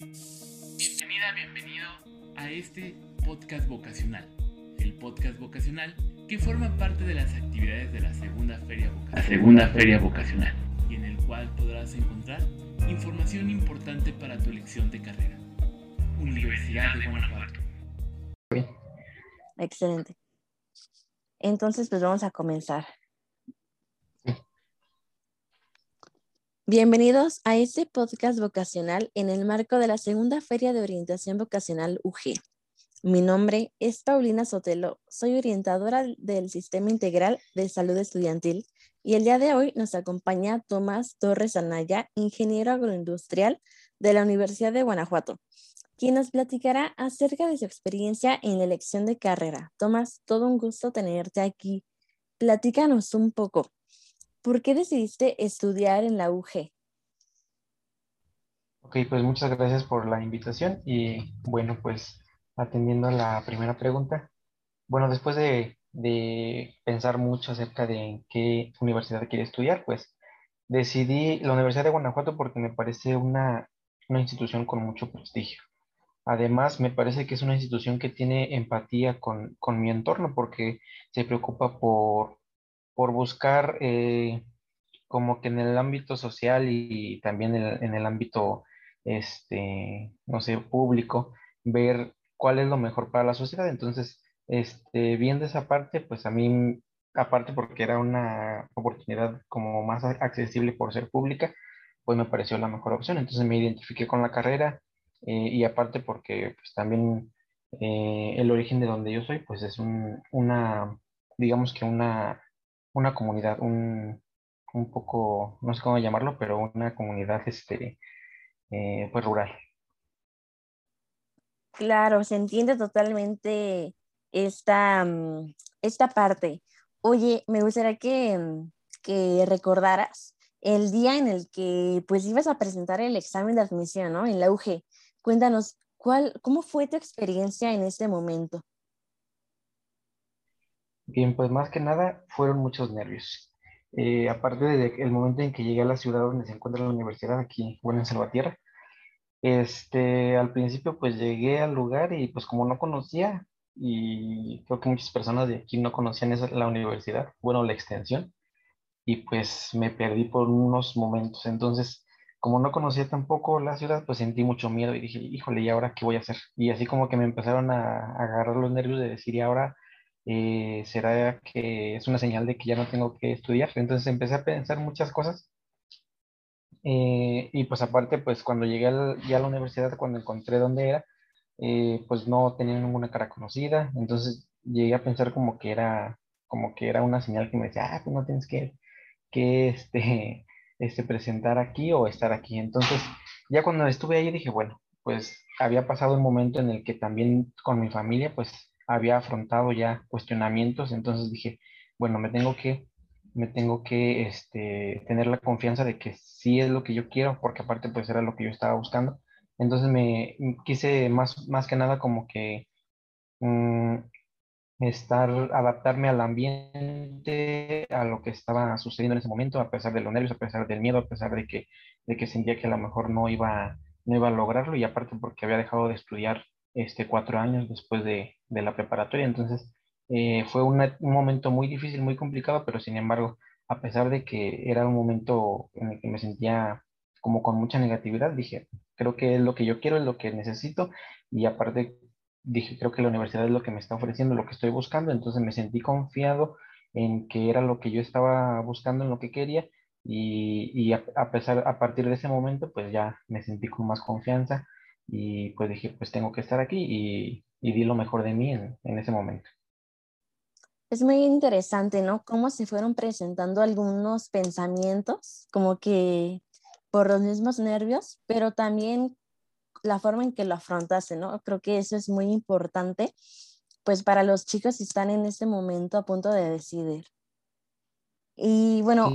Bienvenida, bienvenido a este podcast vocacional. El podcast vocacional que forma parte de las actividades de la segunda feria vocacional. segunda feria vocacional. Y en el cual podrás encontrar información importante para tu elección de carrera. Universidad de Guanajuato. Excelente. Entonces, pues vamos a comenzar. Bienvenidos a este podcast vocacional en el marco de la segunda Feria de Orientación Vocacional UG. Mi nombre es Paulina Sotelo, soy orientadora del Sistema Integral de Salud Estudiantil y el día de hoy nos acompaña Tomás Torres Anaya, ingeniero agroindustrial de la Universidad de Guanajuato, quien nos platicará acerca de su experiencia en la elección de carrera. Tomás, todo un gusto tenerte aquí. Platícanos un poco. ¿Por qué decidiste estudiar en la UG? Ok, pues muchas gracias por la invitación y bueno, pues atendiendo a la primera pregunta, bueno, después de, de pensar mucho acerca de qué universidad quiere estudiar, pues decidí la Universidad de Guanajuato porque me parece una, una institución con mucho prestigio. Además, me parece que es una institución que tiene empatía con, mi entorno porque se preocupa por, por buscar eh, como que en el ámbito social y, también en, el ámbito, este, no sé, público, ver cuál es lo mejor para la sociedad. Entonces, este, viendo esa parte, pues a mí, aparte porque era una oportunidad como más accesible por ser pública, pues me pareció la mejor opción. Entonces me identifiqué con la carrera eh, y aparte porque pues, también eh, el origen de donde yo soy, pues es una, digamos que una, una comunidad, un, un, poco, no sé cómo llamarlo, pero una comunidad este, eh, pues rural. Claro, se entiende totalmente esta, mm, esta parte. Oye, me gustaría que, mm, que recordaras el día en el que pues ibas a presentar el examen de admisión, ¿no? En la UG. Cuéntanos, ¿cuál, ¿cómo fue tu experiencia en este momento? Bien, pues más que nada fueron muchos nervios. Eh, aparte del momento en que llegué a la ciudad donde se encuentra la universidad, aquí, bueno, en Salvatierra, este, al principio pues llegué al lugar y pues como no conocía, y creo que muchas personas de aquí no conocían esa, la universidad, bueno, la extensión, y pues me perdí por unos momentos. Entonces, como no conocía tampoco la ciudad, pues sentí mucho miedo y dije, híjole, ¿y ahora qué voy a hacer? Y así como que me empezaron a, agarrar los nervios de decir, ¿y ahora eh, será que es una señal de que ya no tengo que estudiar? Entonces empecé a pensar muchas cosas. Eh, y pues aparte, pues cuando llegué ya a la universidad, cuando encontré dónde era, eh, pues no tenía ninguna cara conocida. Entonces llegué a pensar como que era, como que era una señal que me decía, ah, pues no tienes que, que este este, presentar aquí o estar aquí. Entonces, ya cuando estuve ahí dije, bueno, pues había pasado un momento en el que también con mi familia, pues había afrontado ya cuestionamientos, entonces dije, bueno, me tengo que, me tengo que este, tener la confianza de que sí es lo que yo quiero, porque aparte pues era lo que yo estaba buscando. Entonces me quise más, más que nada como que mm, estar, adaptarme al ambiente, a lo que estaba sucediendo en ese momento, a pesar de los nervios, a pesar del miedo, a pesar de que, de que sentía que a lo mejor no iba, no iba a lograrlo y aparte porque había dejado de estudiar este, cuatro años después de, de la preparatoria. Entonces eh, fue un momento muy difícil, muy complicado, pero sin embargo, a pesar de que era un momento en el que me sentía como con mucha negatividad, dije, creo que es lo que yo quiero, es lo que necesito y aparte dije, creo que la universidad es lo que me está ofreciendo, lo que estoy buscando, entonces me sentí confiado en que era lo que yo estaba buscando, en lo que quería, y, a, pesar, a partir de ese momento, pues ya me sentí con más confianza y pues dije, pues tengo que estar aquí y, y di lo mejor de mí en, en ese momento. Es muy interesante, ¿no? Cómo se fueron presentando algunos pensamientos, como que por los mismos nervios, pero también la forma en que lo afrontaste, ¿no? Creo que eso es muy importante, pues para los chicos que están en este momento a punto de decidir. Y bueno,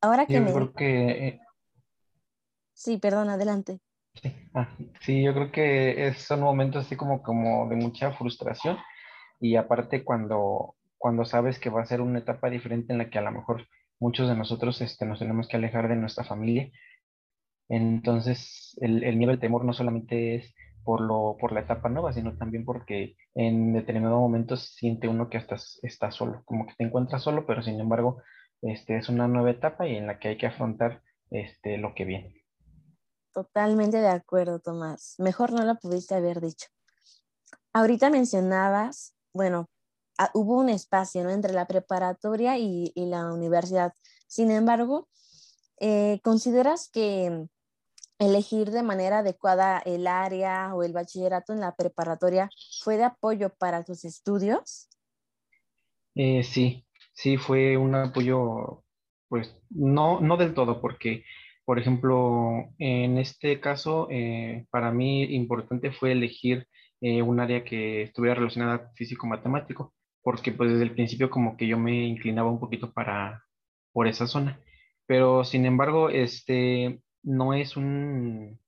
ahora que yo me... Creo que... Eh, sí, perdón, adelante. Sí, ah, sí, yo creo que son momentos así como, como de mucha frustración y aparte cuando, cuando sabes que va a ser una etapa diferente en la que a lo mejor muchos de nosotros este, nos tenemos que alejar de nuestra familia, Entonces, el, el miedo, temor no solamente es por, lo, por la etapa nueva, sino también porque en determinado momento siente uno que hasta está solo, como que te encuentras solo, pero sin embargo, este, es una nueva etapa y en la que hay que afrontar este, lo que viene. Totalmente de acuerdo, Tomás. Mejor no lo pudiste haber dicho. Ahorita mencionabas, bueno, ah, hubo un espacio ¿no? entre la preparatoria y, la universidad. Sin embargo, eh, ¿consideras que elegir de manera adecuada el área o el bachillerato en la preparatoria fue de apoyo para tus estudios? Eh, sí, sí fue un apoyo, pues no, no del todo, porque, por ejemplo, en este caso, eh, para mí importante fue elegir eh, un área que estuviera relacionada físico-matemático, porque pues desde el principio como que yo me inclinaba un poquito para, por esa zona. Pero sin embargo, este, no es un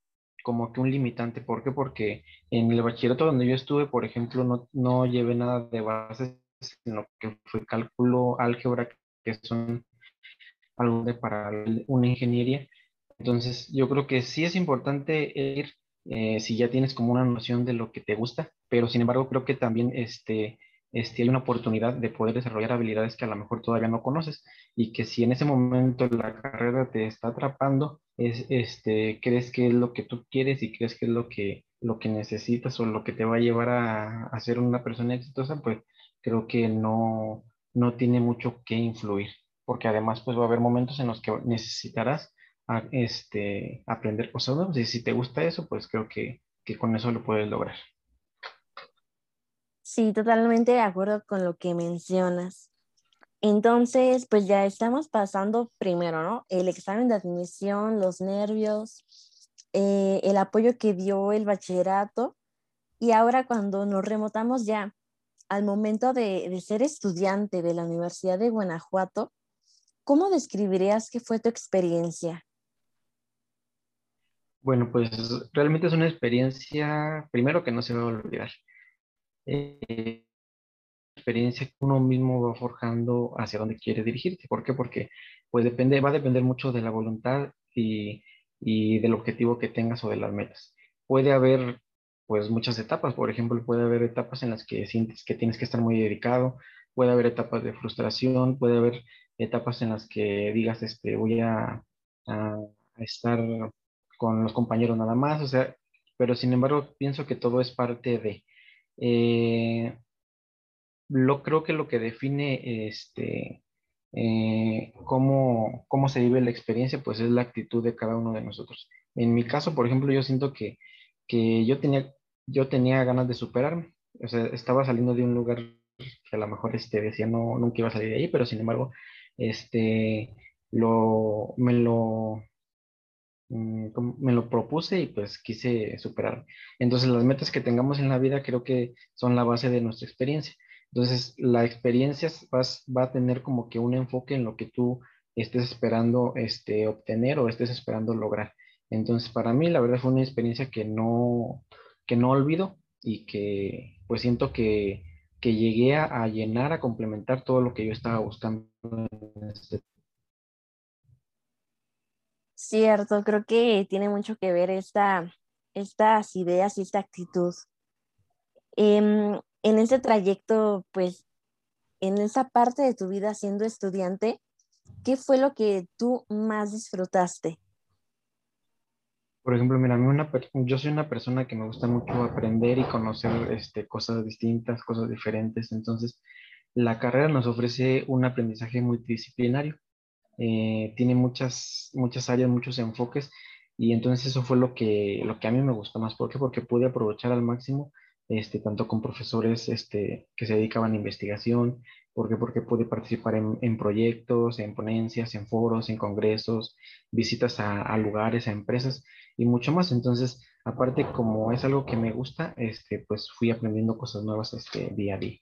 como que un limitante. ¿Por qué? Porque en el bachillerato donde yo estuve, por ejemplo, no, no llevé nada de bases, sino que fue cálculo, álgebra, que son algo de para una ingeniería. Entonces, yo creo que sí es importante ir eh, si ya tienes como una noción de lo que te gusta, pero sin embargo creo que también este, este, hay una oportunidad de poder desarrollar habilidades que a lo mejor todavía no conoces y que si en ese momento la carrera te está atrapando, es, este, crees que es lo que tú quieres y crees que es lo que, lo que necesitas o lo que te va a llevar a, a ser una persona exitosa, pues creo que no, no tiene mucho que influir, porque además pues va a haber momentos en los que necesitarás a, este, aprender cosas nuevas y si te gusta eso, pues creo que, que con eso lo puedes lograr. Sí, totalmente de acuerdo con lo que mencionas. Entonces, pues ya estamos pasando primero, ¿no? El examen de admisión, los nervios, eh, el apoyo que dio el bachillerato y ahora cuando nos remotamos ya al momento de, de ser estudiante de la Universidad de Guanajuato, ¿cómo describirías qué fue tu experiencia? Bueno, pues realmente es una experiencia, primero que no se va a olvidar. Eh, experiencia que uno mismo va forjando hacia dónde quiere dirigirse. ¿Por qué? Porque pues depende, va a depender mucho de la voluntad y, y del objetivo que tengas o de las metas. Puede haber pues muchas etapas, por ejemplo, puede haber etapas en las que sientes que tienes que estar muy dedicado, puede haber etapas de frustración, puede haber etapas en las que digas, este, voy a, a, estar con los compañeros nada más, o sea, pero sin embargo pienso que todo es parte de, eh, lo creo que lo que define este, eh, cómo, cómo se vive la experiencia, pues es la actitud de cada uno de nosotros. En mi caso, por ejemplo, yo siento que, que yo, tenía, yo tenía ganas de superarme. O sea, estaba saliendo de un lugar que a lo mejor este, decía no, nunca iba a salir de ahí, pero sin embargo, este, lo, me lo, me lo propuse y pues quise superar. Entonces las metas que tengamos en la vida creo que son la base de nuestra experiencia. Entonces, la experiencia vas, va a tener como que un enfoque en lo que tú estés esperando este, obtener o estés esperando lograr. Entonces, para mí, la verdad fue una experiencia que no, que no olvido y que pues siento que, que llegué a, a, llenar, a complementar todo lo que yo estaba buscando. Este... Cierto, creo que tiene mucho que ver esta, estas ideas y esta actitud. Eh, en ese trayecto, pues, en esa parte de tu vida siendo estudiante, ¿qué fue lo que tú más disfrutaste? Por ejemplo, mira, yo soy una persona que me gusta mucho aprender y conocer este, cosas distintas, cosas diferentes. Entonces, la carrera nos ofrece un aprendizaje multidisciplinario. Eh, tiene muchas, muchas áreas, muchos enfoques. Y entonces eso fue lo que, lo que a mí me gustó más. ¿Por qué? Porque pude aprovechar al máximo este, tanto con profesores este, que se dedicaban a investigación, porque, porque pude participar en, en, proyectos, en ponencias, en foros, en congresos, visitas a, a, lugares, a empresas y mucho más. Entonces, aparte, como es algo que me gusta, este, pues fui aprendiendo cosas nuevas este, día a día.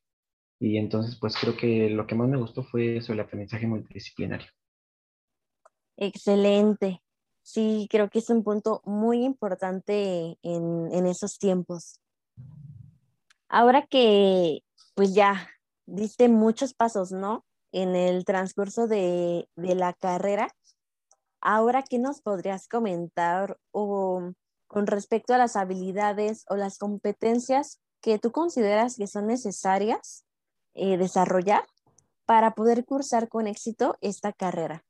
Y entonces, pues creo que lo que más me gustó fue eso, el aprendizaje multidisciplinario. Excelente. Sí, creo que es un punto muy importante en, en esos tiempos. Ahora que pues ya diste muchos pasos, ¿no? En el transcurso de, de la carrera, Ahora, ¿qué nos podrías comentar o, con respecto a las habilidades o las competencias que tú consideras que son necesarias eh, desarrollar para poder cursar con éxito esta carrera?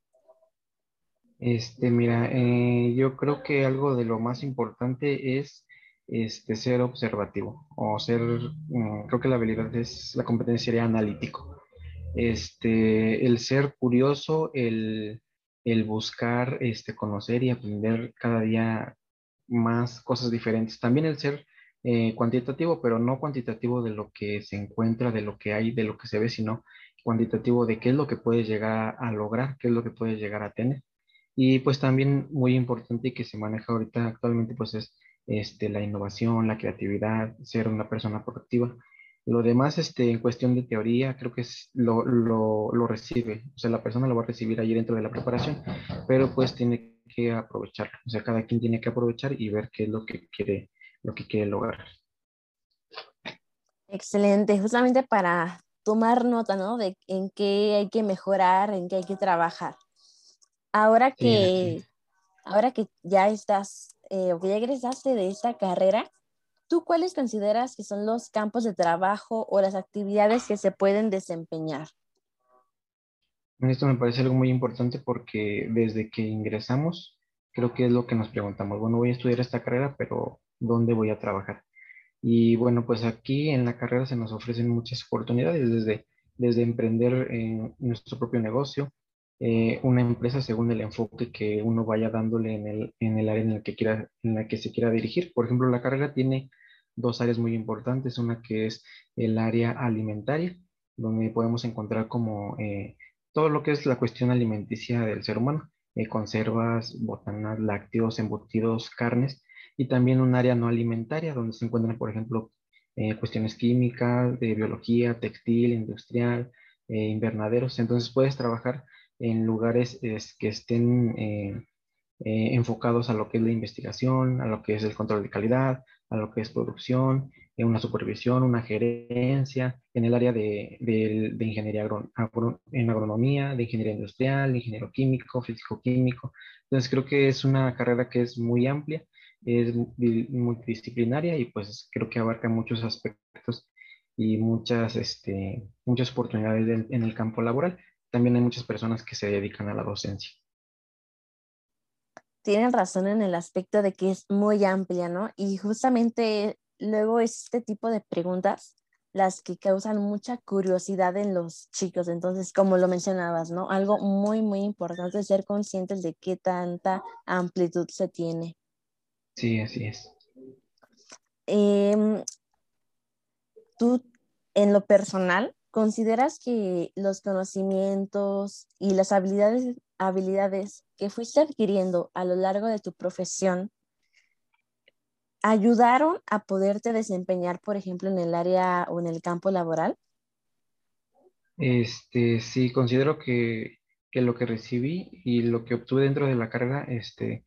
Este, mira, eh, yo creo que algo de lo más importante es este, ser observativo o ser, mm, creo que la habilidad es, la competencia sería analítico. Este, el ser curioso, el, el buscar, este, conocer y aprender cada día más cosas diferentes. También el ser eh, cuantitativo, pero no cuantitativo de lo que se encuentra, de lo que hay, de lo que se ve, sino cuantitativo de qué es lo que puedes llegar a lograr, qué es lo que puedes llegar a tener. Y pues también muy importante que se maneja ahorita actualmente, pues es este, la innovación, la creatividad, ser una persona productiva. Lo demás, este, en cuestión de teoría, creo que lo, lo, lo, recibe, o sea, la persona lo va a recibir ahí dentro de la preparación, pero pues tiene que aprovechar, o sea, cada quien tiene que aprovechar y ver qué es lo que quiere, lo que quiere lograr. Excelente, justamente para tomar nota, ¿no? De en qué hay que mejorar, en qué hay que trabajar. Ahora que, sí, ahora que ya estás eh, o que ya egresaste de esta carrera, ¿tú cuáles consideras que son los campos de trabajo o las actividades que se pueden desempeñar? Esto me parece algo muy importante porque desde que ingresamos, creo que es lo que nos preguntamos. Bueno, voy a estudiar esta carrera, pero ¿dónde voy a trabajar? Y bueno, pues aquí en la carrera se nos ofrecen muchas oportunidades, desde, desde emprender en nuestro propio negocio, eh, una empresa según el enfoque que uno vaya dándole en el, en el área en la, que quiera, en la que se quiera dirigir. Por ejemplo, la carrera tiene dos áreas muy importantes, una que es el área alimentaria, donde podemos encontrar como eh, todo lo que es la cuestión alimenticia del ser humano, eh, conservas, botanas, lácteos, embutidos, carnes, y también un área no alimentaria, donde se encuentran, por ejemplo, eh, cuestiones químicas, de biología, textil, industrial, eh, invernaderos. Entonces puedes trabajar en lugares que estén eh, enfocados a lo que es la investigación, a lo que es el control de calidad, a lo que es producción, en una supervisión, una gerencia, en el área de, ingeniería agro, en agronomía, de ingeniería industrial, ingeniero químico, físico químico. Entonces creo que es una carrera que es muy amplia es multidisciplinaria y pues creo que abarca muchos aspectos y muchas, este, muchas oportunidades en el campo laboral. También hay muchas personas que se dedican a la docencia. Tienen razón en el aspecto de que es muy amplia, ¿no? Y justamente luego este tipo de preguntas las que causan mucha curiosidad en los chicos. Entonces, como lo mencionabas, ¿no? Algo muy, muy importante es ser conscientes de qué tanta amplitud se tiene. Sí, así es. Em, ¿Tú, en lo personal, consideras que los conocimientos y las habilidades, habilidades que fuiste adquiriendo a lo largo de tu profesión ayudaron a poderte desempeñar, por ejemplo, en el área o en el campo laboral? Este, sí, considero que, que lo que recibí y lo que obtuve dentro de la carrera, este,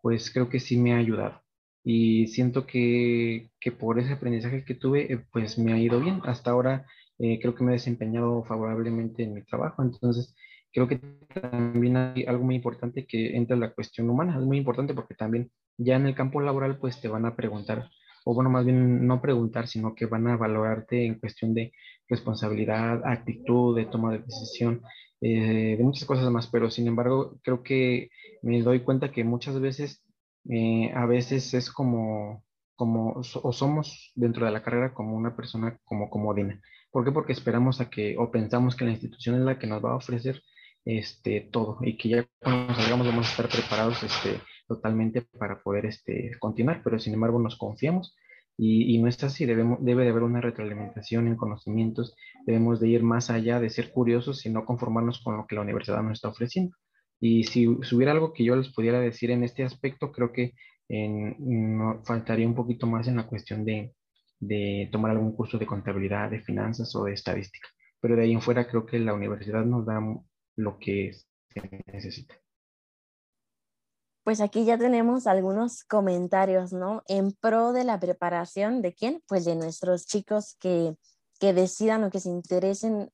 pues creo que sí me ha ayudado. Y siento que, que por ese aprendizaje que tuve, eh, pues me ha ido bien. Hasta ahora eh, creo que me he desempeñado favorablemente en mi trabajo. Entonces, creo que también hay algo muy importante que entra en la cuestión humana. Es muy importante porque también ya en el campo laboral, pues te van a preguntar, o bueno, más bien no preguntar, sino que van a valorarte en cuestión de responsabilidad, actitud, de toma de decisión. Eh, de muchas cosas más, pero sin embargo creo que me doy cuenta que muchas veces, eh, a veces es como, como, o somos dentro de la carrera como una persona como comodina. ¿Por qué? Porque esperamos a que, o pensamos que la institución es la que nos va a ofrecer este, todo y que ya cuando salgamos vamos a estar preparados este, totalmente para poder este, continuar, pero sin embargo nos confiamos y, no es así, debemos, debe de haber una retroalimentación en conocimientos, debemos de ir más allá de ser curiosos y no conformarnos con lo que la universidad nos está ofreciendo. Y si, hubiera algo que yo les pudiera decir en este aspecto, creo que no, faltaría un poquito más en la cuestión de, de tomar algún curso de contabilidad, de finanzas o de estadística. Pero de ahí en fuera creo que la universidad nos da lo que se necesita pues aquí ya tenemos algunos comentarios, ¿no? En pro de la preparación de quién? Pues de nuestros chicos que, que decidan o que se interesen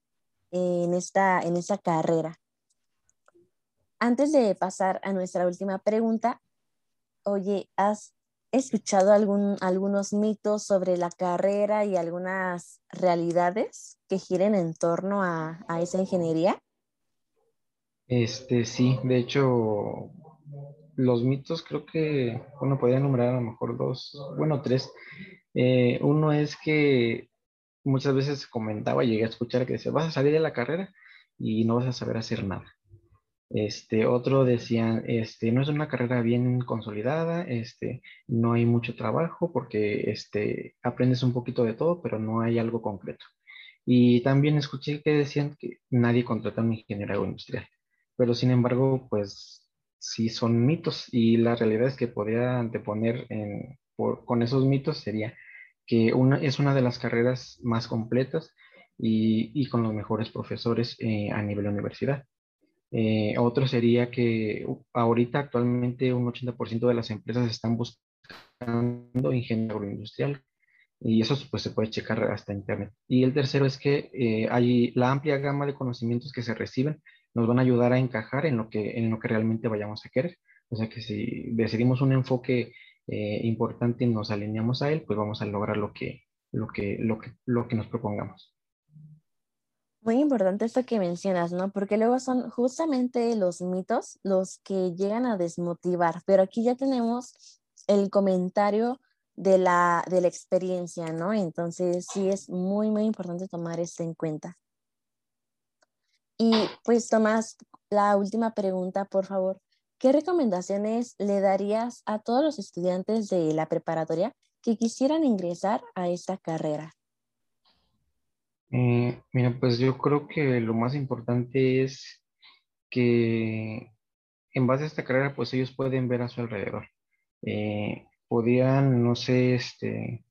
en esta, en esta carrera. antes de pasar a nuestra última pregunta, oye, ¿has escuchado algún, algunos mitos sobre la carrera y algunas realidades que giren en torno a, esa ingeniería? Este, sí, de hecho, los mitos creo que uno podría nombrar a lo mejor dos, bueno, tres. Eh, uno es que muchas veces comentaba, llegué a escuchar que decía, vas a salir de la carrera y no vas a saber hacer nada. Este, otro decían, este, no es una carrera bien consolidada, este, no hay mucho trabajo porque este, aprendes un poquito de todo, pero no hay algo concreto. Y también escuché que decían que nadie contrata a un ingeniero agroindustrial, pero sin embargo, pues sí son mitos y la realidad es que podría anteponer con esos mitos sería que una, es una de las carreras más completas y, y con los mejores profesores eh, a nivel universidad. Eh, otro sería que ahorita actualmente un 80% de las empresas están buscando ingeniero agroindustrial y eso pues se puede checar hasta internet. Y el tercero es que eh, hay la amplia gama de conocimientos que se reciben nos van a ayudar a encajar en lo que, en lo que realmente vayamos a querer. O sea que si decidimos un enfoque eh, importante y nos alineamos a él, pues vamos a lograr lo que, lo que, lo que, lo que nos propongamos. Muy importante esto que mencionas, ¿no? Porque luego son justamente los mitos los que llegan a desmotivar, pero aquí ya tenemos el comentario de la, de la experiencia, ¿no? Entonces sí es muy, muy importante tomar esto en cuenta. Y pues Tomás, la última pregunta, por favor. ¿Qué recomendaciones le darías a todos los estudiantes de la preparatoria que quisieran ingresar a esta carrera? Eh, mira, pues yo creo que lo más importante es que en base a esta carrera, pues ellos pueden ver a su alrededor. Eh, podían, no sé, este,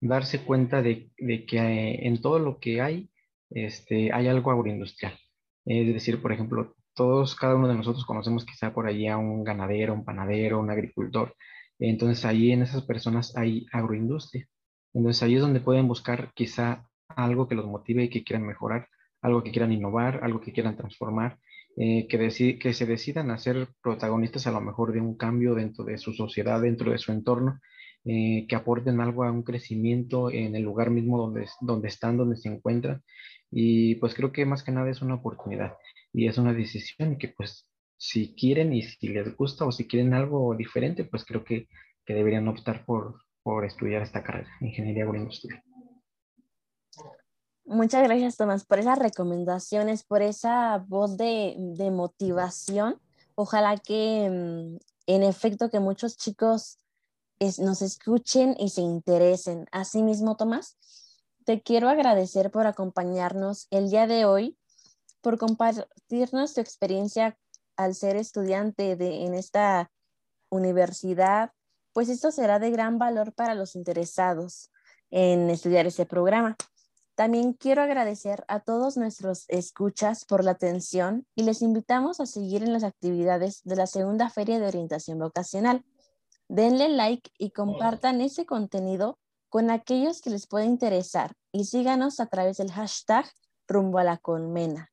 darse cuenta de, que eh, en todo lo que hay, este, hay algo agroindustrial. Es decir, por ejemplo, todos, cada uno de nosotros conocemos quizá por allí a un ganadero, un panadero, un agricultor. Entonces ahí en esas personas hay agroindustria. Entonces ahí es donde pueden buscar quizá algo que los motive y que quieran mejorar, algo que quieran innovar, algo que quieran transformar, eh, que, que se decidan a ser protagonistas a lo mejor de un cambio dentro de su sociedad, dentro de su entorno, eh, que aporten algo a un crecimiento en el lugar mismo donde, donde están, donde se encuentran. Y pues creo que más que nada es una oportunidad y es una decisión que pues si quieren y si les gusta o si quieren algo diferente, pues creo que, que deberían optar por, por estudiar esta carrera, ingeniería agroindustrial. Muchas gracias, Tomás, por esas recomendaciones, por esa voz de, de motivación. Ojalá que, mm, en efecto, que muchos chicos nos escuchen y se interesen. Asimismo, Tomás, te quiero agradecer por acompañarnos el día de hoy, por compartirnos tu experiencia al ser estudiante de, en esta universidad, pues esto será de gran valor para los interesados en estudiar este programa. También quiero agradecer a todos nuestros escuchas por la atención y les invitamos a seguir en las actividades de la segunda Feria de Orientación Vocacional. Denle like y compartan ese contenido con aquellos que les pueda interesar y síganos a través del hashtag rumbo a la colmena.